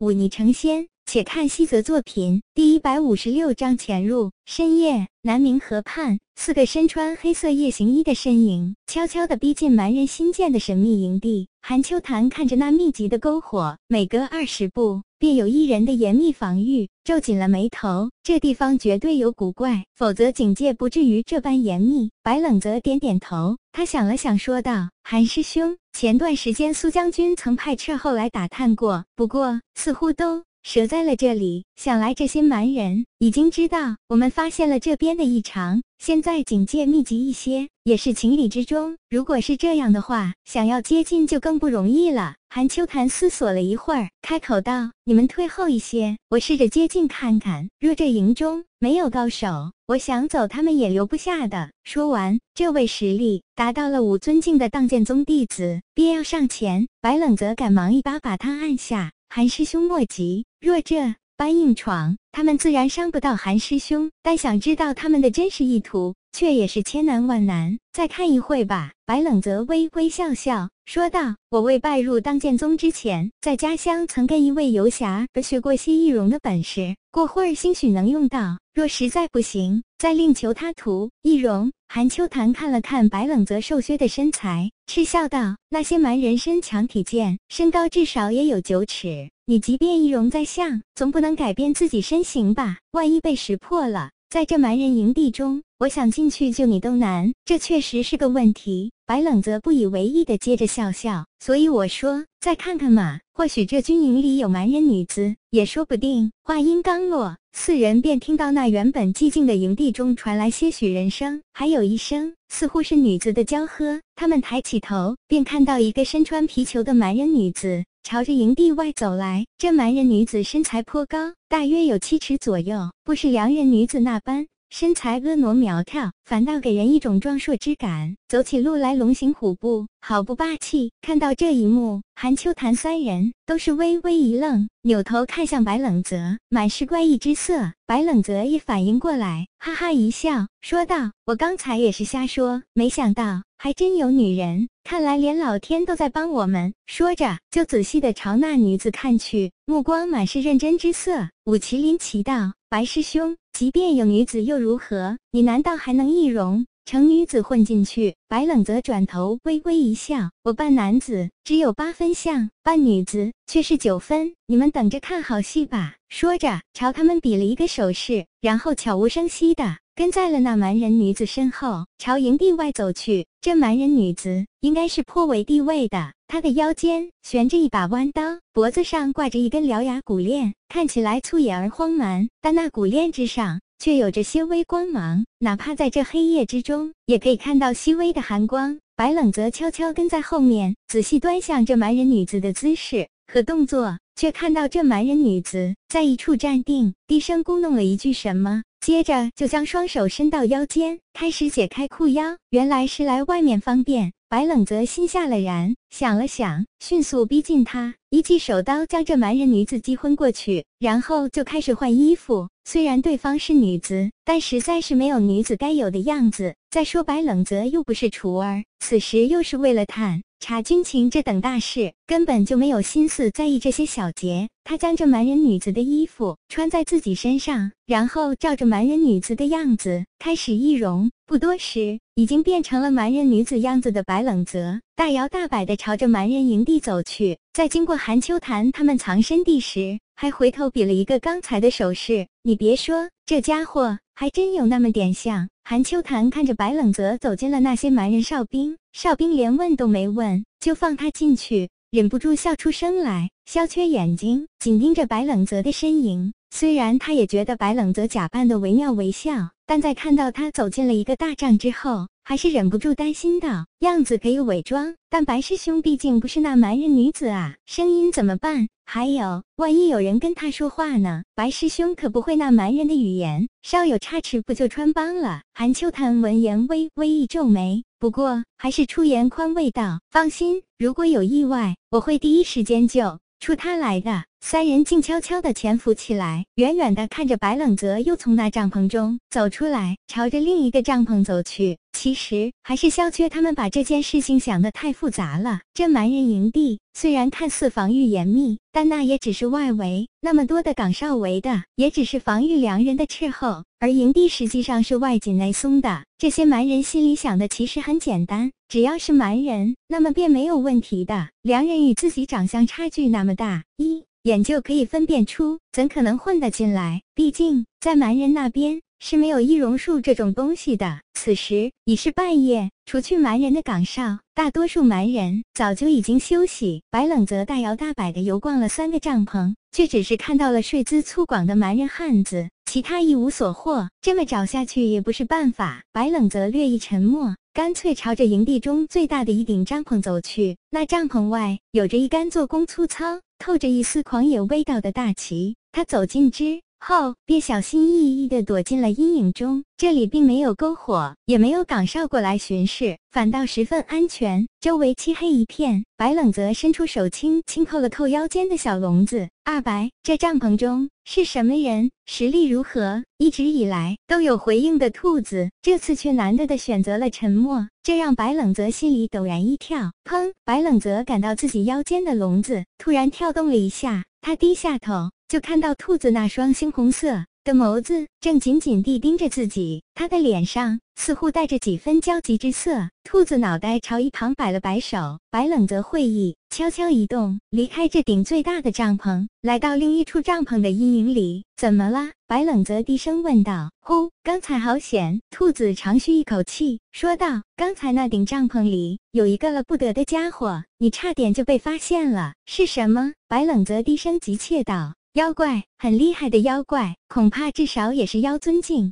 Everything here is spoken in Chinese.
舞霓成仙。且看西泽作品第一百五十六章潜入。深夜，南明河畔，四个身穿黑色夜行衣的身影悄悄地逼近蛮人新建的神秘营地。韩秋潭看着那密集的篝火，每隔二十步便有一人的严密防御，皱紧了眉头。这地方绝对有古怪，否则警戒不至于这般严密。白冷则点点头，他想了想，说道：“韩师兄，前段时间苏将军曾派斥后来打探过，不过似乎都……”折在了这里，想来这些蛮人已经知道我们发现了这边的异常，现在警戒密集一些也是情理之中。如果是这样的话，想要接近就更不容易了。韩秋潭思索了一会儿，开口道：“你们退后一些，我试着接近看看。若这营中没有高手，我想走他们也留不下的。”说完，这位实力达到了五尊境的荡剑宗弟子便要上前，白冷则赶忙一把把他按下。韩师兄莫急，若这般硬闯，他们自然伤不到韩师兄。但想知道他们的真实意图，却也是千难万难。再看一会吧。白冷则微微笑笑说道：“我未拜入当剑宗之前，在家乡曾跟一位游侠学过些易容的本事，过会儿兴许能用到。若实在不行，再另求他徒。”易容。韩秋潭看了看白冷泽瘦削的身材，嗤笑道：“那些蛮人身强体健，身高至少也有九尺。你即便易容在相，总不能改变自己身形吧？万一被识破了，在这蛮人营地中，我想进去救你都难。这确实是个问题。”白冷则不以为意的接着笑笑，所以我说再看看嘛，或许这军营里有蛮人女子，也说不定。话音刚落，四人便听到那原本寂静的营地中传来些许人声，还有一声似乎是女子的娇喝。他们抬起头，便看到一个身穿皮裘的蛮人女子朝着营地外走来。这蛮人女子身材颇高，大约有七尺左右，不是良人女子那般。身材婀娜苗条，反倒给人一种壮硕之感，走起路来龙行虎步，好不霸气。看到这一幕，韩秋潭三人都是微微一愣，扭头看向白冷泽，满是怪异之色。白冷泽一反应过来，哈哈一笑，说道：“我刚才也是瞎说，没想到还真有女人。看来连老天都在帮我们。”说着，就仔细的朝那女子看去，目光满是认真之色。武麒麟奇道：“白师兄。”即便有女子又如何？你难道还能易容成女子混进去？白冷则转头微微一笑：“我扮男子只有八分像，扮女子却是九分。你们等着看好戏吧。”说着，朝他们比了一个手势，然后悄无声息的跟在了那蛮人女子身后，朝营地外走去。这蛮人女子应该是颇为地位的。她的腰间悬着一把弯刀，脖子上挂着一根獠牙骨链，看起来粗野而荒蛮，但那骨链之上却有着些微光芒，哪怕在这黑夜之中，也可以看到细微的寒光。白冷则悄悄跟在后面，仔细端详这蛮人女子的姿势和动作，却看到这蛮人女子在一处站定，低声咕哝了一句什么。接着就将双手伸到腰间，开始解开裤腰。原来是来外面方便。白冷则心下了然，想了想，迅速逼近他，一记手。刀将这蛮人女子击昏过去，然后就开始换衣服。虽然对方是女子，但实在是没有女子该有的样子。再说白冷泽又不是厨儿，此时又是为了探查军情这等大事，根本就没有心思在意这些小节。他将这蛮人女子的衣服穿在自己身上，然后照着蛮人女子的样子开始易容。不多时，已经变成了蛮人女子样子的白冷泽，大摇大摆地朝着蛮人营地走去。在经过韩秋潭他们藏身地时，还回头比了一个刚才的手势。你别说，这家伙还真有那么点像。韩秋潭看着白冷泽走进了那些蛮人哨兵，哨兵连问都没问，就放他进去。忍不住笑出声来，萧缺眼睛紧盯着白冷泽的身影。虽然他也觉得白冷泽假扮的惟妙惟肖，但在看到他走进了一个大帐之后，还是忍不住担心道：“样子可以伪装，但白师兄毕竟不是那蛮人女子啊，声音怎么办？还有，万一有人跟他说话呢？白师兄可不会那蛮人的语言，稍有差池不就穿帮了？”韩秋潭闻言微微一皱眉。不过还是出言宽慰道：“放心，如果有意外，我会第一时间救出他来的。”三人静悄悄地潜伏起来，远远地看着白冷泽又从那帐篷中走出来，朝着另一个帐篷走去。其实还是萧缺他们把这件事情想得太复杂了。这蛮人营地虽然看似防御严密，但那也只是外围，那么多的岗哨围的，也只是防御良人的斥候，而营地实际上是外紧内松的。这些蛮人心里想的其实很简单，只要是蛮人，那么便没有问题的。良人与自己长相差距那么大，一眼就可以分辨出，怎可能混得进来？毕竟在蛮人那边。是没有易容术这种东西的。此时已是半夜，除去蛮人的岗哨，大多数蛮人早就已经休息。白冷则大摇大摆地游逛了三个帐篷，却只是看到了睡姿粗犷的蛮人汉子，其他一无所获。这么找下去也不是办法。白冷则略一沉默，干脆朝着营地中最大的一顶帐篷走去。那帐篷外有着一杆做工粗糙、透着一丝狂野味道的大旗。他走近之。后便小心翼翼地躲进了阴影中。这里并没有篝火，也没有岗哨过来巡视，反倒十分安全。周围漆黑一片，白冷则伸出手，轻轻扣了扣腰间的小笼子。二白，这帐篷中是什么人？实力如何？一直以来都有回应的兔子，这次却难得的选择了沉默，这让白冷则心里陡然一跳。砰！白冷则感到自己腰间的笼子突然跳动了一下，他低下头。就看到兔子那双猩红色的眸子正紧紧地盯着自己，他的脸上似乎带着几分焦急之色。兔子脑袋朝一旁摆了摆手，白冷泽会意，悄悄移动，离开这顶最大的帐篷，来到另一处帐篷的阴影里。怎么了？白冷泽低声问道。呼，刚才好险！兔子长吁一口气，说道：“刚才那顶帐篷里有一个了不得的家伙，你差点就被发现了。是什么？”白冷泽低声急切道。妖怪很厉害的妖怪，恐怕至少也是妖尊境。